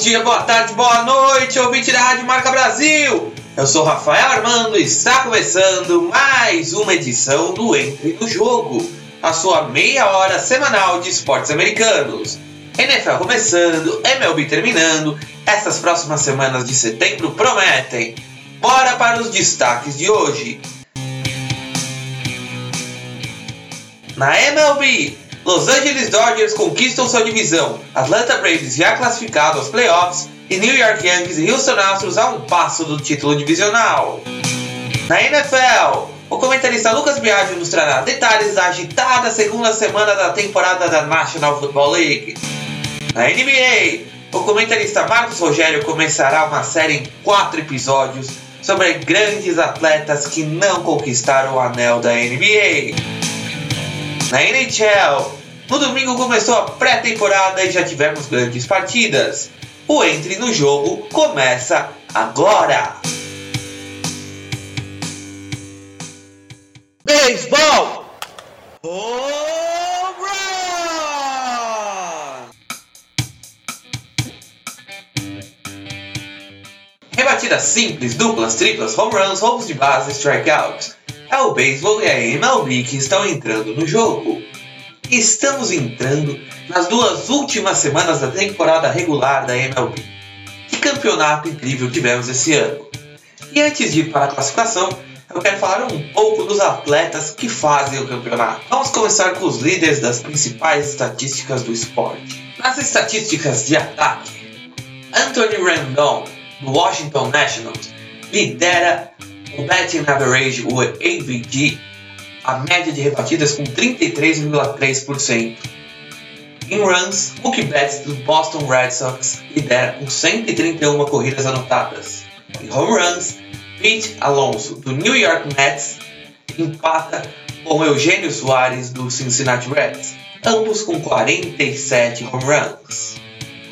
dia, boa tarde, boa noite, ouvinte da Rádio Marca Brasil! Eu sou Rafael Armando e está começando mais uma edição do Entre no Jogo, a sua meia hora semanal de esportes americanos. NFL começando, MLB terminando, essas próximas semanas de setembro prometem. Bora para os destaques de hoje. Na MLB, Los Angeles Dodgers conquistam sua divisão, Atlanta Braves já classificado aos playoffs e New York Yankees e Houston Astros a um passo do título divisional. Na NFL, o comentarista Lucas Biaggi nos trará detalhes da agitada segunda semana da temporada da National Football League. Na NBA, o comentarista Marcos Rogério começará uma série em quatro episódios sobre grandes atletas que não conquistaram o anel da NBA. Na NHL, no domingo começou a pré-temporada e já tivemos grandes partidas. O Entre no Jogo começa agora! Beisebol! Home Run! Rebatidas simples, duplas, triplas, home runs, roubos de base, strikeouts. O beisebol e a MLB que estão entrando no jogo estamos entrando nas duas últimas semanas da temporada regular da MLB. Que campeonato incrível tivemos esse ano! E antes de ir para a classificação, eu quero falar um pouco dos atletas que fazem o campeonato. Vamos começar com os líderes das principais estatísticas do esporte. Nas estatísticas de ataque, Anthony Rendon, do Washington Nationals, lidera o batting average, o AVG, a média de rebatidas com 33,3%. Em runs, Mookie Betts do Boston Red Sox lidera com 131 corridas anotadas. Em home runs, Pete Alonso do New York Mets empata com Eugênio Soares do Cincinnati Reds, ambos com 47 home runs.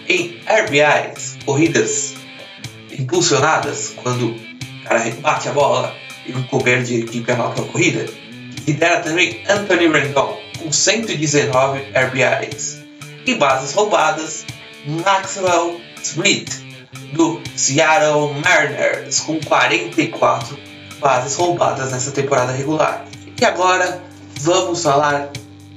Em RBIs, corridas impulsionadas, quando o cara bate a bola e o coberto de equipe anota a corrida, Lidera também Anthony Rendon, com 119 RBIs. E bases roubadas, Maxwell Smith, do Seattle Mariners, com 44 bases roubadas nessa temporada regular. E agora vamos falar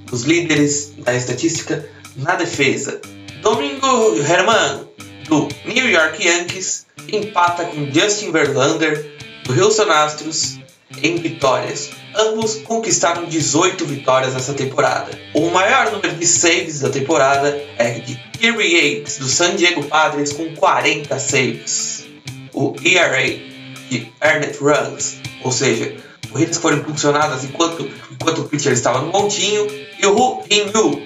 dos líderes da estatística na defesa. Domingo Herman, do New York Yankees, empata com Justin Verlander, do Houston Astros, em vitórias. Ambos conquistaram 18 vitórias nessa temporada. O maior número de saves da temporada é de Kirby Yates, do San Diego Padres, com 40 saves. O ERA de Ernest Runs, ou seja, corridas foram impulsionadas enquanto, enquanto o pitcher estava no montinho. E o Hu In-yu,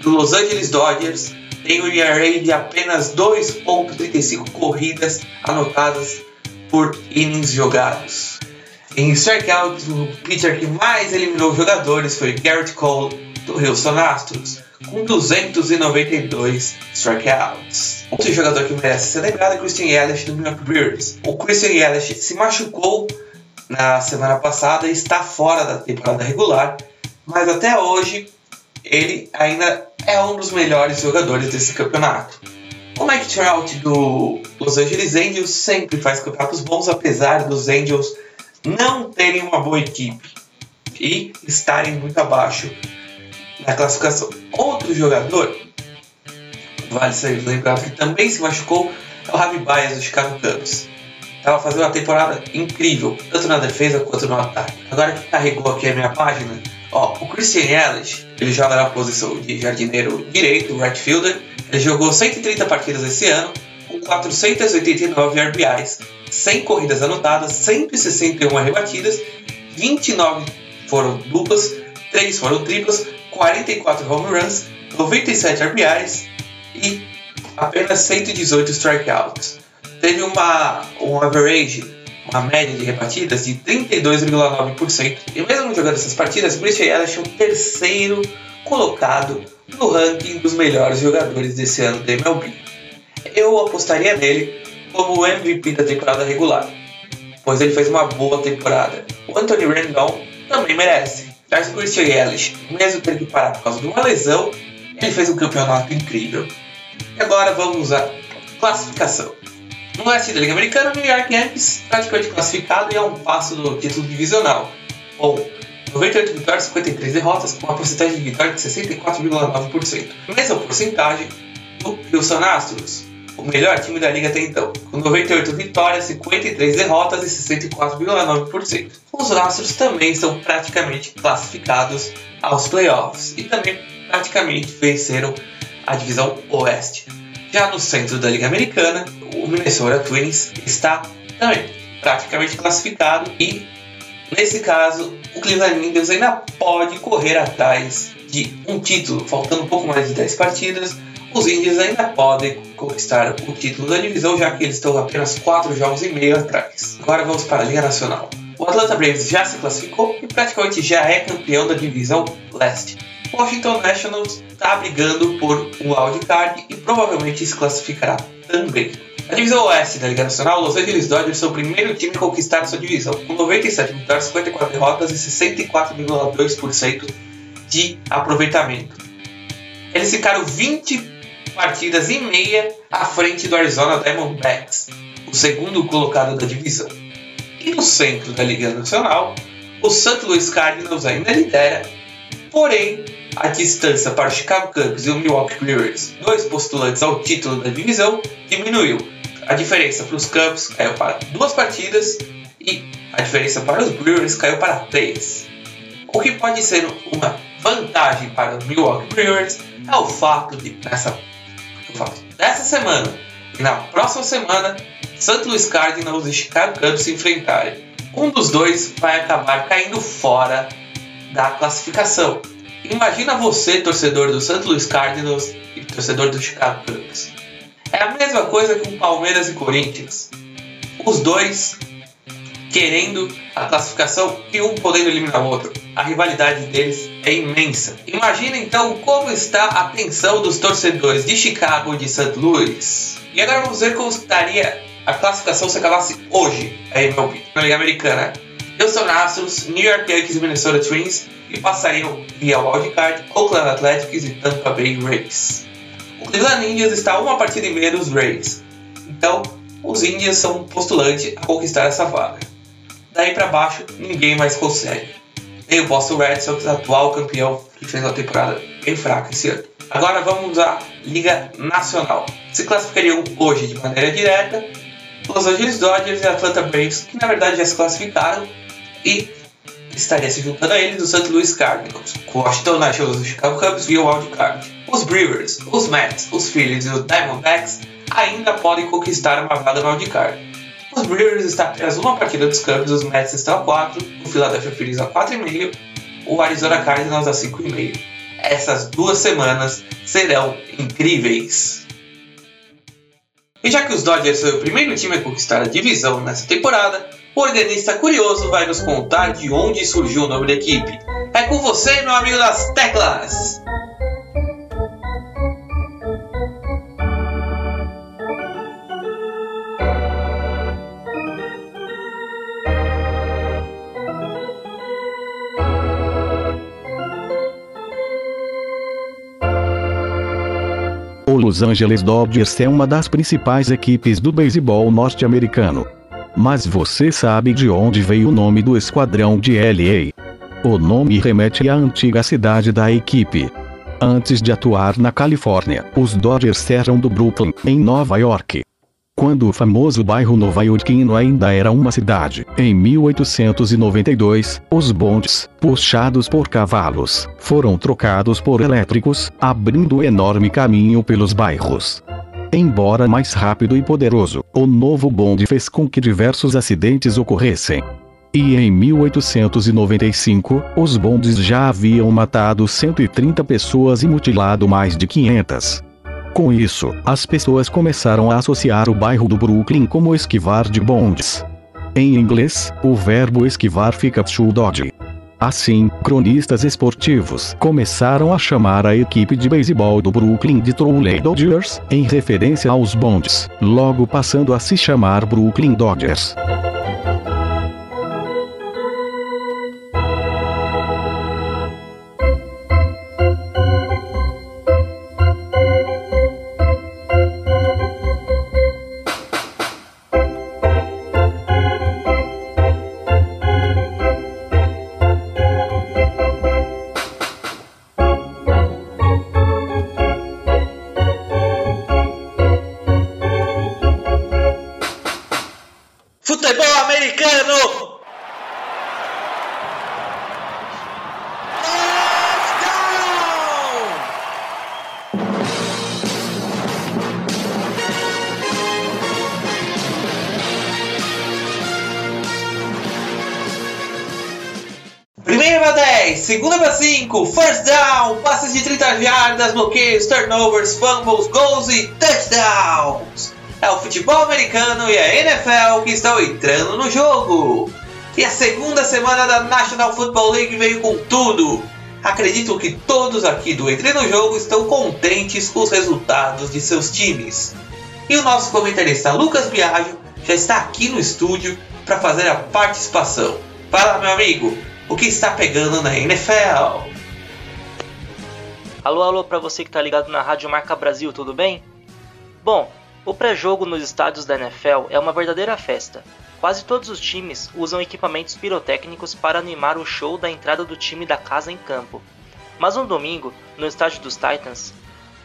do Los Angeles Dodgers, tem um ERA de apenas 2.35 corridas anotadas por innings jogados. Em strikeouts, o pitcher que mais eliminou jogadores foi Garrett Cole, do Houston Astros, com 292 strikeouts. Outro jogador que merece ser lembrado é Christian Yelich, do Milwaukee Brewers. O Christian Yelich se machucou na semana passada e está fora da temporada regular, mas até hoje ele ainda é um dos melhores jogadores desse campeonato. O Mike Trout do Los Angeles Angels sempre faz campeonatos bons, apesar dos Angels não terem uma boa equipe e estarem muito abaixo na classificação. Outro jogador, vale ser lembrado que também se machucou, é o Javi Baez do Chicago Cubs. Estava fazendo uma temporada incrível, tanto na defesa quanto no ataque. Agora que carregou aqui a minha página, ó, o Christian Ellis, ele joga na posição de jardineiro direito, right fielder. Ele jogou 130 partidas esse ano, com 489 RBIs, 100 corridas anotadas, 161 rebatidas, 29 foram duplas, 3 foram triplas, 44 home runs, 97 RBIs e apenas 118 strikeouts. Teve uma, um average, uma média de rebatidas de 32,9%. E mesmo jogando essas partidas, Christian Yelich é o terceiro colocado no ranking dos melhores jogadores desse ano da MLB. Eu apostaria nele como o MVP da temporada regular, pois ele fez uma boa temporada. O Anthony Rendon também merece. Mas o Christian mesmo tendo que parar por causa de uma lesão, ele fez um campeonato incrível. E agora vamos a Classificação. No oeste da Liga Americana, o New York Yankees praticamente classificado e a um passo do título divisional. Com 98 vitórias, 53 derrotas, com uma porcentagem de vitória de 64,9%. Mesma porcentagem do Houston Astros, o melhor time da liga até então, com 98 vitórias, 53 derrotas e 64,9%. Os Astros também estão praticamente classificados aos playoffs e também praticamente venceram a divisão Oeste. Já no centro da Liga Americana, o Minnesota Twins está também praticamente classificado e, nesse caso, o Cleveland Indians ainda pode correr atrás de um título, faltando um pouco mais de 10 partidas. Os Indians ainda podem conquistar o título da divisão, já que eles estão apenas 4 jogos e meio atrás. Agora vamos para a Liga Nacional. O Atlanta Braves já se classificou e praticamente já é campeão da divisão leste. Washington Nationals está brigando por um wildcard e provavelmente se classificará também. A divisão oeste da Liga Nacional, Los Angeles Dodgers são o primeiro time a conquistar sua divisão, com 97 vitórias, 54 derrotas e 64,2% de aproveitamento. Eles ficaram 20 partidas e meia à frente do Arizona Diamondbacks, o segundo colocado da divisão. E no centro da Liga Nacional, o St. Louis Cardinals ainda lidera, porém a distância para o Chicago Cubs e o Milwaukee Brewers, dois postulantes ao título da divisão, diminuiu. A diferença para os Cubs caiu para duas partidas e a diferença para os Brewers caiu para três. O que pode ser uma vantagem para os Milwaukee Brewers é o fato de nessa o fato dessa semana e na próxima semana St. Louis Cardinals e Chicago Cubs se enfrentarem. Um dos dois vai acabar caindo fora da classificação Imagina você, torcedor do St. Louis Cardinals e torcedor do Chicago Cubs. É a mesma coisa com Palmeiras e Corinthians. Os dois querendo a classificação e um podendo eliminar o outro. A rivalidade deles é imensa. Imagina então como está a tensão dos torcedores de Chicago e de St. Louis. E agora vamos ver como estaria a classificação se acabasse hoje a MLB, na Liga Americana. Houston Astros, New York Yankees e Minnesota Twins e passariam via wildcard Oakland Athletics e Tampa Bay Rays. O Cleveland Indians está uma partida e meia dos Rays, então os Indians são postulantes a conquistar essa vaga. Daí para baixo, ninguém mais consegue. Nem o Boston Red Sox, atual campeão, que fez uma temporada bem fraca esse ano. Agora vamos à Liga Nacional. Se classificariam hoje de maneira direta Los Angeles Dodgers e Atlanta Braves, que na verdade já se classificaram, e estaria se juntando a eles o St. Louis Cardinals, o Washington Nationals e o Chicago Cubs via wildcard. Os Brewers, os Mets, os Phillies e os Diamondbacks ainda podem conquistar uma vaga no wildcard. Os Brewers estão apenas uma partida dos Cubs, os Mets estão a 4, o Philadelphia Phillies a 4,5, o Arizona Cardinals a 5,5. Essas duas semanas serão incríveis. E já que os Dodgers são o primeiro time a conquistar a divisão nessa temporada, o organista curioso vai nos contar de onde surgiu o nome da equipe. É com você, meu amigo das teclas! O Los Angeles Dodgers é uma das principais equipes do beisebol norte-americano. Mas você sabe de onde veio o nome do esquadrão de LA? O nome remete à antiga cidade da equipe. Antes de atuar na Califórnia, os Dodgers eram do Brooklyn, em Nova York. Quando o famoso bairro nova-iorquino ainda era uma cidade, em 1892, os bondes, puxados por cavalos, foram trocados por elétricos, abrindo enorme caminho pelos bairros. Embora mais rápido e poderoso, o novo bonde fez com que diversos acidentes ocorressem. E em 1895, os bondes já haviam matado 130 pessoas e mutilado mais de 500. Com isso, as pessoas começaram a associar o bairro do Brooklyn como esquivar de bondes. Em inglês, o verbo esquivar fica to dodge. Assim, cronistas esportivos começaram a chamar a equipe de beisebol do Brooklyn de Trolley Dodgers, em referência aos bondes, logo passando a se chamar Brooklyn Dodgers. 5, first down, passes de 30 jardas, bloqueios, turnovers, fumbles, gols e touchdowns. É o futebol americano e a NFL que estão entrando no jogo. E a segunda semana da National Football League veio com tudo. Acredito que todos aqui do Entre no Jogo estão contentes com os resultados de seus times. E o nosso comentarista Lucas Biagio já está aqui no estúdio para fazer a participação. Fala, meu amigo, o que está pegando na NFL? Alô, alô, para você que está ligado na Rádio Marca Brasil, tudo bem? Bom, o pré-jogo nos estádios da NFL é uma verdadeira festa. Quase todos os times usam equipamentos pirotécnicos para animar o show da entrada do time da casa em campo. Mas um domingo, no estádio dos Titans,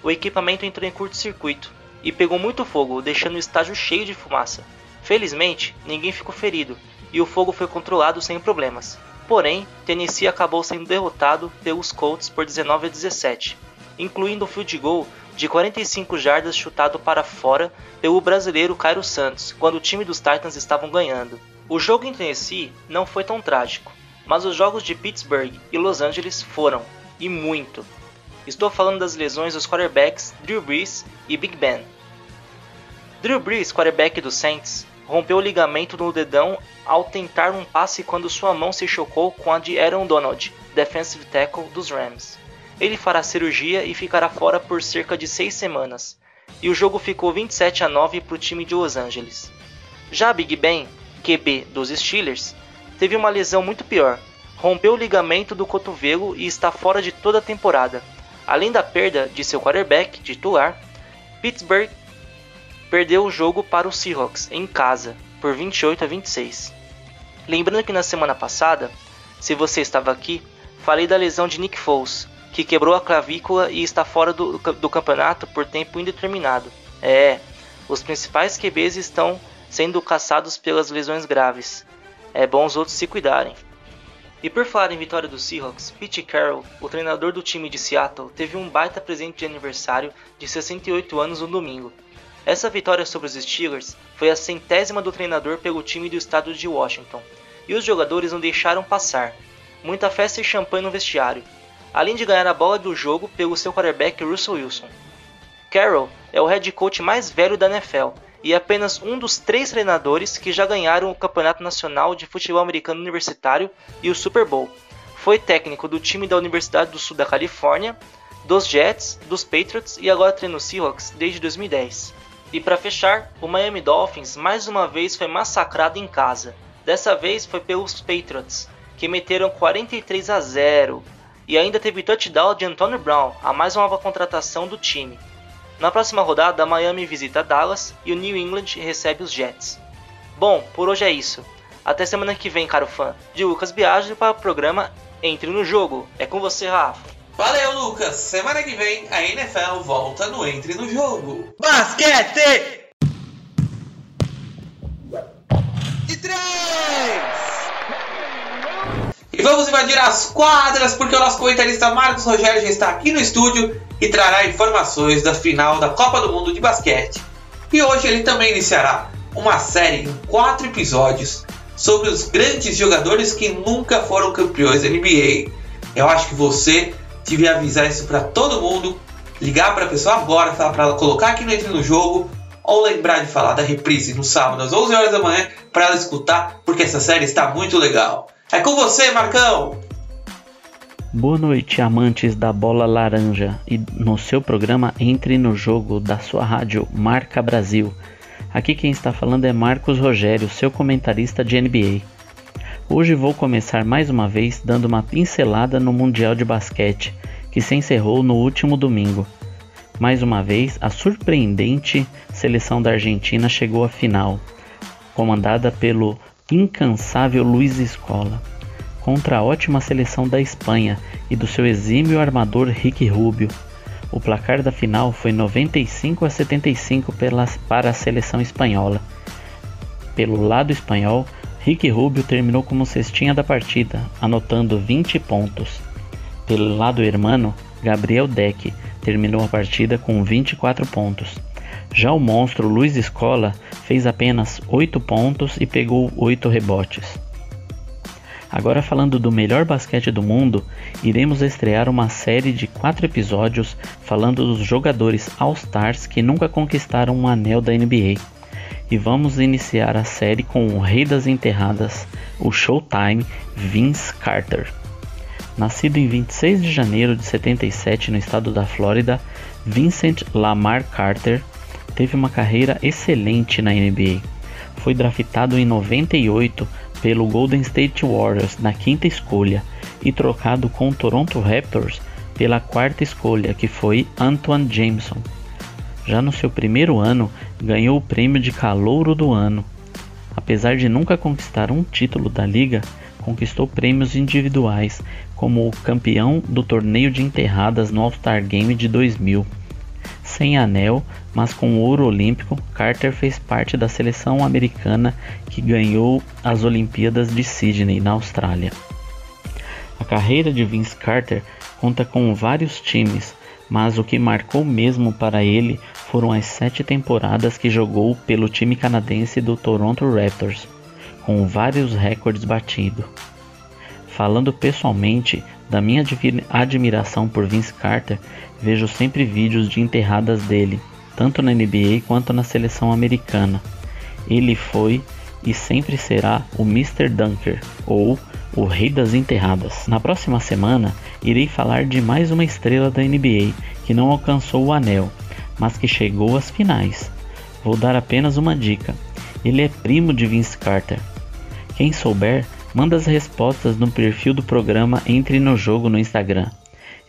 o equipamento entrou em curto-circuito e pegou muito fogo, deixando o estádio cheio de fumaça. Felizmente, ninguém ficou ferido e o fogo foi controlado sem problemas. Porém, Tennessee acabou sendo derrotado pelos Colts por 19 a 17, incluindo o field goal de 45 jardas chutado para fora pelo brasileiro Cairo Santos, quando o time dos Titans estavam ganhando. O jogo em Tennessee não foi tão trágico, mas os jogos de Pittsburgh e Los Angeles foram, e muito. Estou falando das lesões dos quarterbacks Drew Brees e Big Ben. Drew Brees, quarterback dos Saints, rompeu o ligamento no dedão ao tentar um passe quando sua mão se chocou com a de Aaron Donald, defensive tackle dos Rams. Ele fará cirurgia e ficará fora por cerca de seis semanas, e o jogo ficou 27 a 9 para o time de Los Angeles. Já Big Ben, QB dos Steelers, teve uma lesão muito pior. Rompeu o ligamento do cotovelo e está fora de toda a temporada. Além da perda de seu quarterback titular, Pittsburgh perdeu o jogo para os Seahawks em casa por 28 a 26. Lembrando que na semana passada, se você estava aqui, falei da lesão de Nick Foles, que quebrou a clavícula e está fora do, do campeonato por tempo indeterminado. É, os principais QBs estão sendo caçados pelas lesões graves. É bom os outros se cuidarem. E por falar em vitória dos Seahawks, Pete Carroll, o treinador do time de Seattle, teve um baita presente de aniversário de 68 anos no domingo. Essa vitória sobre os Steelers foi a centésima do treinador pelo time do estado de Washington, e os jogadores não deixaram passar. Muita festa e champanhe no vestiário, além de ganhar a bola do jogo pelo seu quarterback Russell Wilson. Carroll é o head coach mais velho da NFL e é apenas um dos três treinadores que já ganharam o Campeonato Nacional de Futebol Americano Universitário e o Super Bowl. Foi técnico do time da Universidade do Sul da Califórnia, dos Jets, dos Patriots e agora treina o Seahawks desde 2010. E para fechar, o Miami Dolphins mais uma vez foi massacrado em casa. Dessa vez foi pelos Patriots, que meteram 43 a 0 e ainda teve touchdown de Antonio Brown, a mais nova contratação do time. Na próxima rodada, Miami visita Dallas e o New England recebe os Jets. Bom, por hoje é isso. Até semana que vem, caro fã. De Lucas Biagio para o programa Entre no Jogo. É com você, Rafa. Valeu, Lucas! Semana que vem a NFL volta no Entre no Jogo. Basquete! De três! E vamos invadir as quadras porque o nosso comentarista Marcos Rogério já está aqui no estúdio e trará informações da final da Copa do Mundo de Basquete. E hoje ele também iniciará uma série em quatro episódios sobre os grandes jogadores que nunca foram campeões da NBA. Eu acho que você devia avisar isso para todo mundo, ligar para a pessoa agora, falar para ela colocar aqui no Entre no Jogo ou lembrar de falar da reprise no sábado às 11 horas da manhã para ela escutar, porque essa série está muito legal. É com você, Marcão! Boa noite, amantes da bola laranja, e no seu programa Entre no Jogo da sua rádio Marca Brasil. Aqui quem está falando é Marcos Rogério, seu comentarista de NBA. Hoje vou começar mais uma vez dando uma pincelada no Mundial de Basquete, que se encerrou no último domingo. Mais uma vez, a surpreendente seleção da Argentina chegou à final, comandada pelo incansável Luiz Escola, contra a ótima seleção da Espanha e do seu exímio armador Ricky Rubio. O placar da final foi 95 a 75 pelas, para a seleção espanhola. Pelo lado espanhol, Ricky Rubio terminou como cestinha da partida, anotando 20 pontos. Pelo lado hermano, Gabriel Deck terminou a partida com 24 pontos. Já o monstro Luiz Escola fez apenas 8 pontos e pegou 8 rebotes. Agora falando do melhor basquete do mundo, iremos estrear uma série de quatro episódios falando dos jogadores All-Stars que nunca conquistaram um anel da NBA. E vamos iniciar a série com o rei das enterradas, o Showtime Vince Carter. Nascido em 26 de janeiro de 77 no estado da Flórida, Vincent Lamar Carter teve uma carreira excelente na NBA. Foi draftado em 98 pelo Golden State Warriors na quinta escolha e trocado com o Toronto Raptors pela quarta escolha, que foi Antoine Jameson. Já no seu primeiro ano, ganhou o prêmio de Calouro do Ano. Apesar de nunca conquistar um título da liga, conquistou prêmios individuais, como o campeão do torneio de enterradas no All-Star Game de 2000. Sem anel, mas com ouro olímpico, Carter fez parte da seleção americana que ganhou as Olimpíadas de Sydney, na Austrália. A carreira de Vince Carter conta com vários times, mas o que marcou mesmo para ele foram as sete temporadas que jogou pelo time canadense do Toronto Raptors, com vários recordes batidos. Falando pessoalmente da minha admiração por Vince Carter, vejo sempre vídeos de enterradas dele, tanto na NBA quanto na seleção americana. Ele foi e sempre será o Mr. Dunker, ou o Rei das Enterradas. Na próxima semana, irei falar de mais uma estrela da NBA que não alcançou o anel, mas que chegou às finais. Vou dar apenas uma dica: ele é primo de Vince Carter. Quem souber, manda as respostas no perfil do programa Entre no Jogo no Instagram.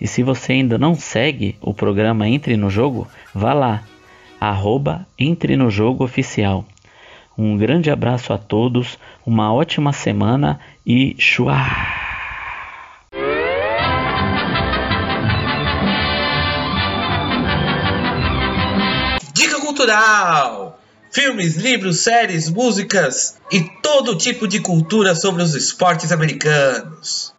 E se você ainda não segue o programa Entre no Jogo, vá lá, arroba Entre no Jogo Oficial. Um grande abraço a todos, uma ótima semana e chua! Dica cultural! Filmes, livros, séries, músicas e todo tipo de cultura sobre os esportes americanos.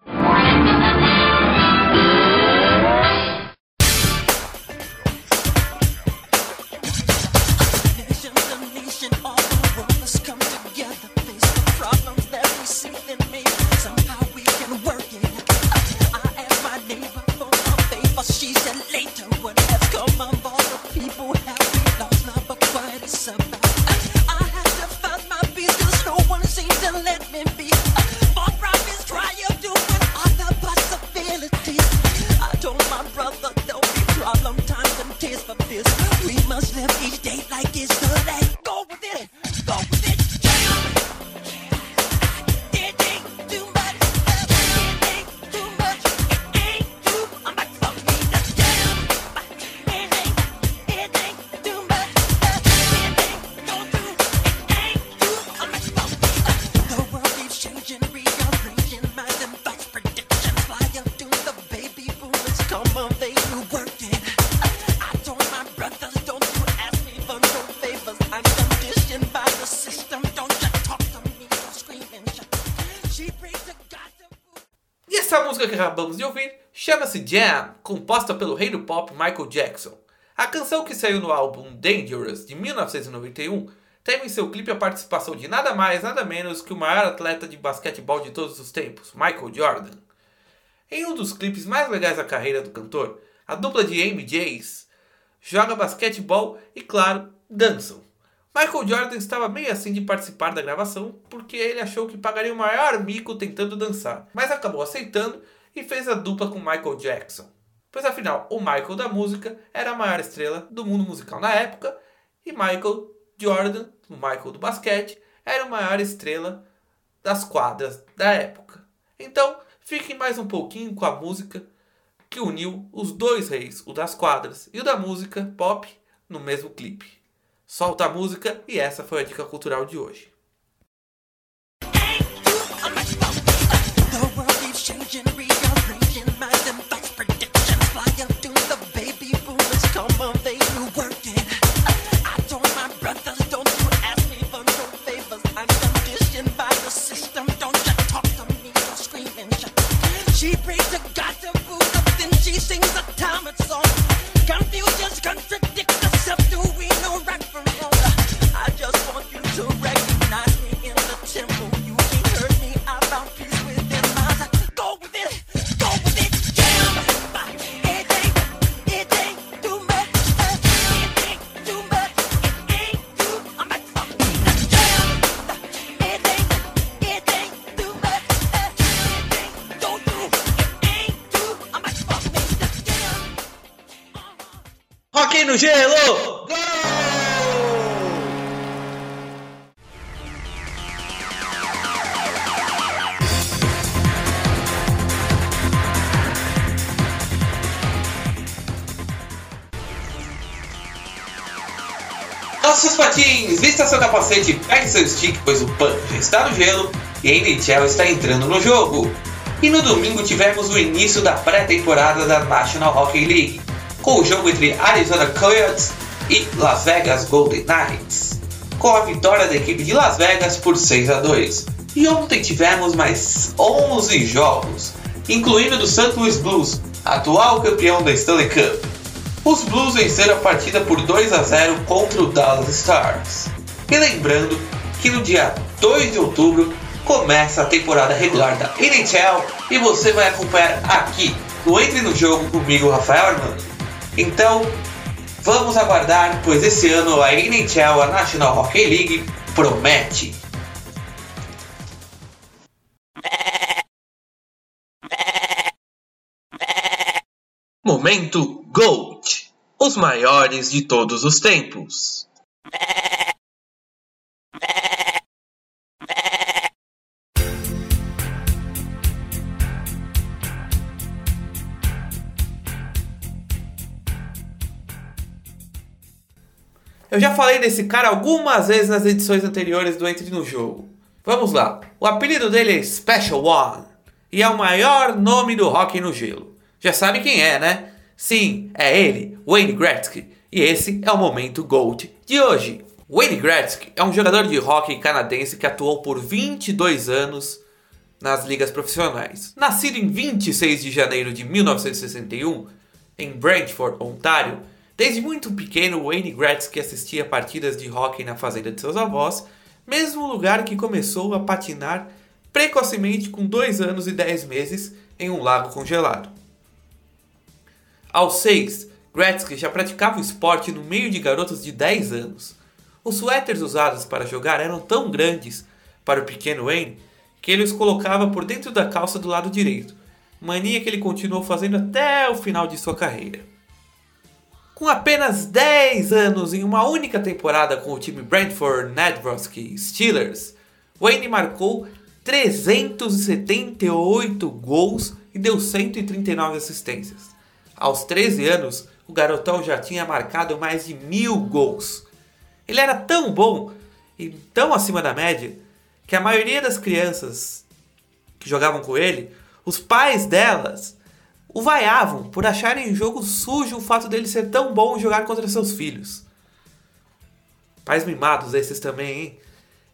Que acabamos de ouvir chama-se Jam, composta pelo rei do pop Michael Jackson. A canção que saiu no álbum Dangerous de 1991 teve em seu clipe a participação de nada mais, nada menos que o maior atleta de basquetebol de todos os tempos, Michael Jordan. Em um dos clipes mais legais da carreira do cantor, a dupla de MJs joga basquetebol e, claro, dançam. Michael Jordan estava meio assim de participar da gravação porque ele achou que pagaria o maior mico tentando dançar, mas acabou aceitando e fez a dupla com Michael Jackson. Pois afinal, o Michael da música era a maior estrela do mundo musical na época e Michael Jordan, o Michael do basquete, era a maior estrela das quadras da época. Então, fiquem mais um pouquinho com a música que uniu os dois reis, o das quadras e o da música pop, no mesmo clipe. Solta a música e essa foi a dica cultural de hoje. Nossos patins, vista seu capacete pegue seu stick, pois o pano já está no gelo e a NHL está entrando no jogo. E no domingo tivemos o início da pré-temporada da National Hockey League, com o jogo entre Arizona Coyotes e Las Vegas Golden Knights, com a vitória da equipe de Las Vegas por 6 a 2. E ontem tivemos mais 11 jogos, incluindo do St. Louis Blues, atual campeão da Stanley Cup. Os Blues venceram a partida por 2 a 0 contra o Dallas Stars. E lembrando que no dia 2 de outubro começa a temporada regular da NHL e você vai acompanhar aqui no Entre no Jogo comigo, Rafael Armando. Então, vamos aguardar, pois esse ano a NHL, a National Hockey League, promete. Momento GOAT Os maiores de todos os tempos. Eu já falei desse cara algumas vezes nas edições anteriores do Entre no Jogo. Vamos lá. O apelido dele é Special One e é o maior nome do hockey no gelo. Já sabe quem é, né? Sim, é ele, Wayne Gretzky. E esse é o momento Gold de hoje. Wayne Gretzky é um jogador de hockey canadense que atuou por 22 anos nas ligas profissionais. Nascido em 26 de janeiro de 1961 em Brantford, Ontário, desde muito pequeno Wayne Gretzky assistia partidas de hockey na fazenda de seus avós, mesmo lugar que começou a patinar precocemente com 2 anos e 10 meses em um lago congelado. Aos 6, Gretzky já praticava o esporte no meio de garotos de 10 anos. Os suéteres usados para jogar eram tão grandes para o pequeno Wayne que ele os colocava por dentro da calça do lado direito, mania que ele continuou fazendo até o final de sua carreira. Com apenas 10 anos em uma única temporada com o time Brentford Nedrosky Steelers, Wayne marcou 378 gols e deu 139 assistências. Aos 13 anos, o garotão já tinha marcado mais de mil gols. Ele era tão bom e tão acima da média que a maioria das crianças que jogavam com ele, os pais delas o vaiavam por acharem o jogo sujo o fato dele ser tão bom jogar contra seus filhos. Pais mimados esses também, hein?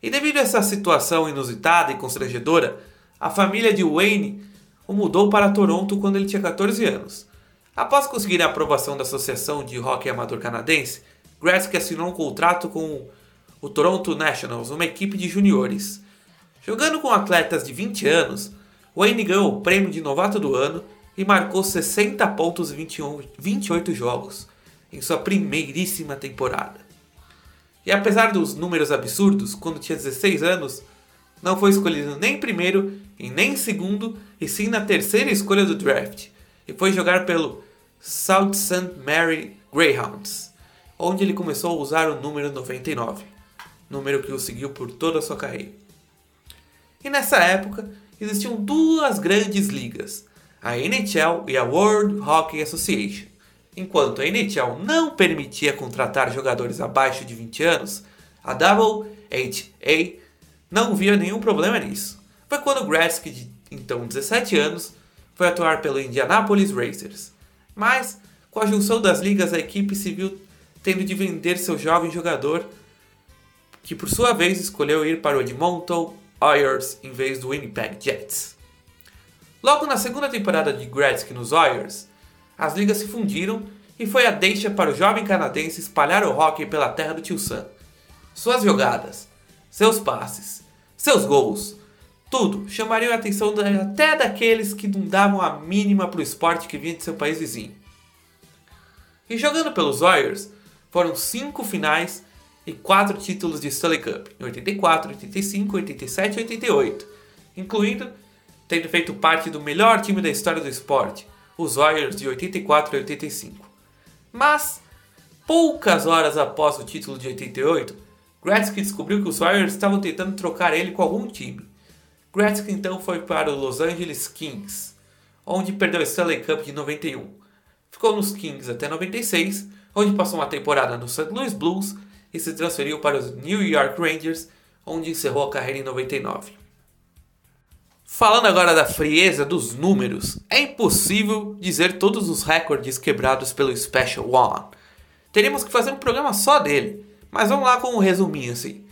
E devido a essa situação inusitada e constrangedora, a família de Wayne o mudou para Toronto quando ele tinha 14 anos. Após conseguir a aprovação da Associação de Hockey Amador Canadense, Gretzky assinou um contrato com o Toronto Nationals, uma equipe de juniores. Jogando com atletas de 20 anos, Wayne ganhou o prêmio de novato do ano e marcou 60 pontos em 21, 28 jogos em sua primeiríssima temporada. E apesar dos números absurdos, quando tinha 16 anos, não foi escolhido nem primeiro e nem segundo, e sim na terceira escolha do draft, e foi jogar pelo South St. Mary Greyhounds, onde ele começou a usar o número 99, número que o seguiu por toda a sua carreira. E nessa época existiam duas grandes ligas, a NHL e a World Hockey Association. Enquanto a NHL não permitia contratar jogadores abaixo de 20 anos, a WHA não via nenhum problema nisso. Foi quando Gretzky, de então 17 anos, foi atuar pelo Indianapolis Racers. Mas, com a junção das ligas, a equipe se viu tendo de vender seu jovem jogador, que por sua vez escolheu ir para o Edmonton Oilers em vez do Winnipeg Jets. Logo na segunda temporada de Gretzky nos Oilers, as ligas se fundiram e foi a deixa para o jovem canadense espalhar o hockey pela terra do tio Sam. Suas jogadas, seus passes, seus gols, tudo chamariam a atenção até daqueles que não davam a mínima para o esporte que vinha de seu país vizinho. E jogando pelos Warriors, foram cinco finais e quatro títulos de Stanley Cup, em 84, 85, 87 e 88, incluindo tendo feito parte do melhor time da história do esporte, os Warriors de 84 e 85. Mas Poucas horas após o título de 88, Gretzky descobriu que os Warriors estavam tentando trocar ele com algum time. Gretzky então foi para o Los Angeles Kings, onde perdeu o Stanley Cup de 91. Ficou nos Kings até 96, onde passou uma temporada no St. Louis Blues e se transferiu para os New York Rangers, onde encerrou a carreira em 99. Falando agora da frieza dos números, é impossível dizer todos os recordes quebrados pelo Special One. Teríamos que fazer um programa só dele, mas vamos lá com um resuminho assim.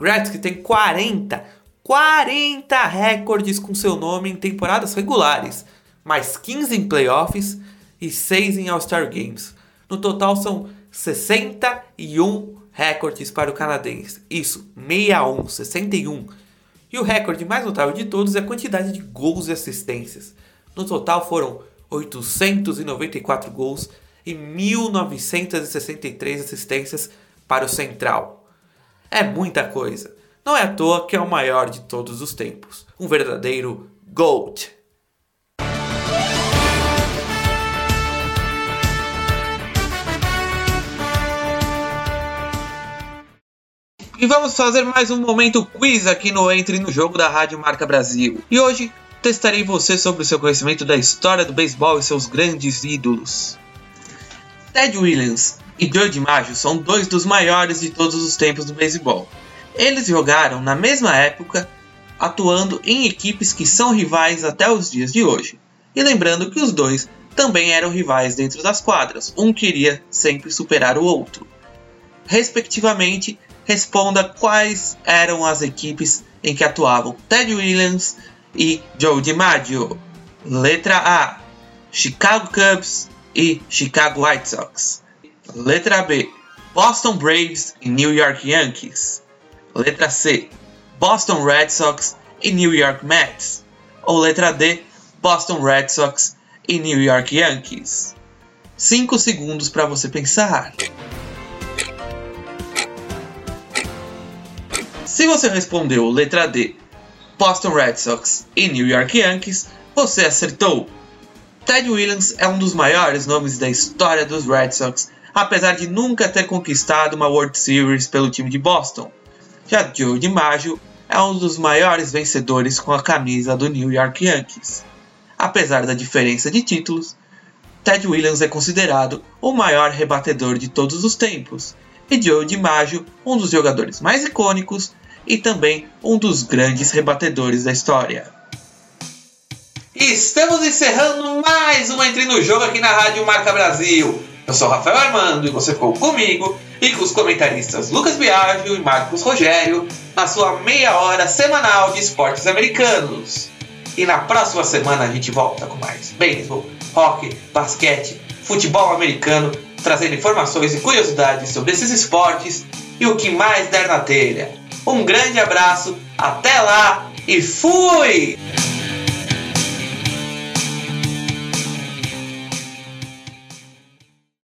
Gretzky tem 40, 40 recordes com seu nome em temporadas regulares, mais 15 em playoffs e 6 em All-Star Games. No total são 61 recordes para o canadense. Isso, 61, 61. E o recorde mais notável de todos é a quantidade de gols e assistências. No total foram 894 gols e 1963 assistências para o Central. É muita coisa. Não é à toa que é o maior de todos os tempos. Um verdadeiro GOAT. E vamos fazer mais um momento quiz aqui no Entre no Jogo da Rádio Marca Brasil. E hoje testarei você sobre o seu conhecimento da história do beisebol e seus grandes ídolos. Ted Williams e Joe DiMaggio são dois dos maiores de todos os tempos do beisebol. Eles jogaram na mesma época, atuando em equipes que são rivais até os dias de hoje. E lembrando que os dois também eram rivais dentro das quadras, um queria sempre superar o outro. Respectivamente, responda quais eram as equipes em que atuavam Ted Williams e Joe DiMaggio. Letra A: Chicago Cubs e Chicago White Sox. Letra B: Boston Braves e New York Yankees. Letra C: Boston Red Sox e New York Mets. Ou letra D: Boston Red Sox e New York Yankees. 5 segundos para você pensar. Se você respondeu letra D, Boston Red Sox e New York Yankees, você acertou. Ted Williams é um dos maiores nomes da história dos Red Sox, apesar de nunca ter conquistado uma World Series pelo time de Boston. Já Joe DiMaggio é um dos maiores vencedores com a camisa do New York Yankees. Apesar da diferença de títulos, Ted Williams é considerado o maior rebatedor de todos os tempos, e Joe DiMaggio um dos jogadores mais icônicos e também um dos grandes rebatedores da história. Estamos encerrando mais um Entre no Jogo aqui na Rádio Marca Brasil. Eu sou Rafael Armando e você ficou comigo e os comentaristas Lucas Biagio e Marcos Rogério na sua meia hora semanal de esportes americanos. E na próxima semana a gente volta com mais beisebol, hockey, basquete, futebol americano, trazendo informações e curiosidades sobre esses esportes e o que mais der na telha. Um grande abraço, até lá e fui!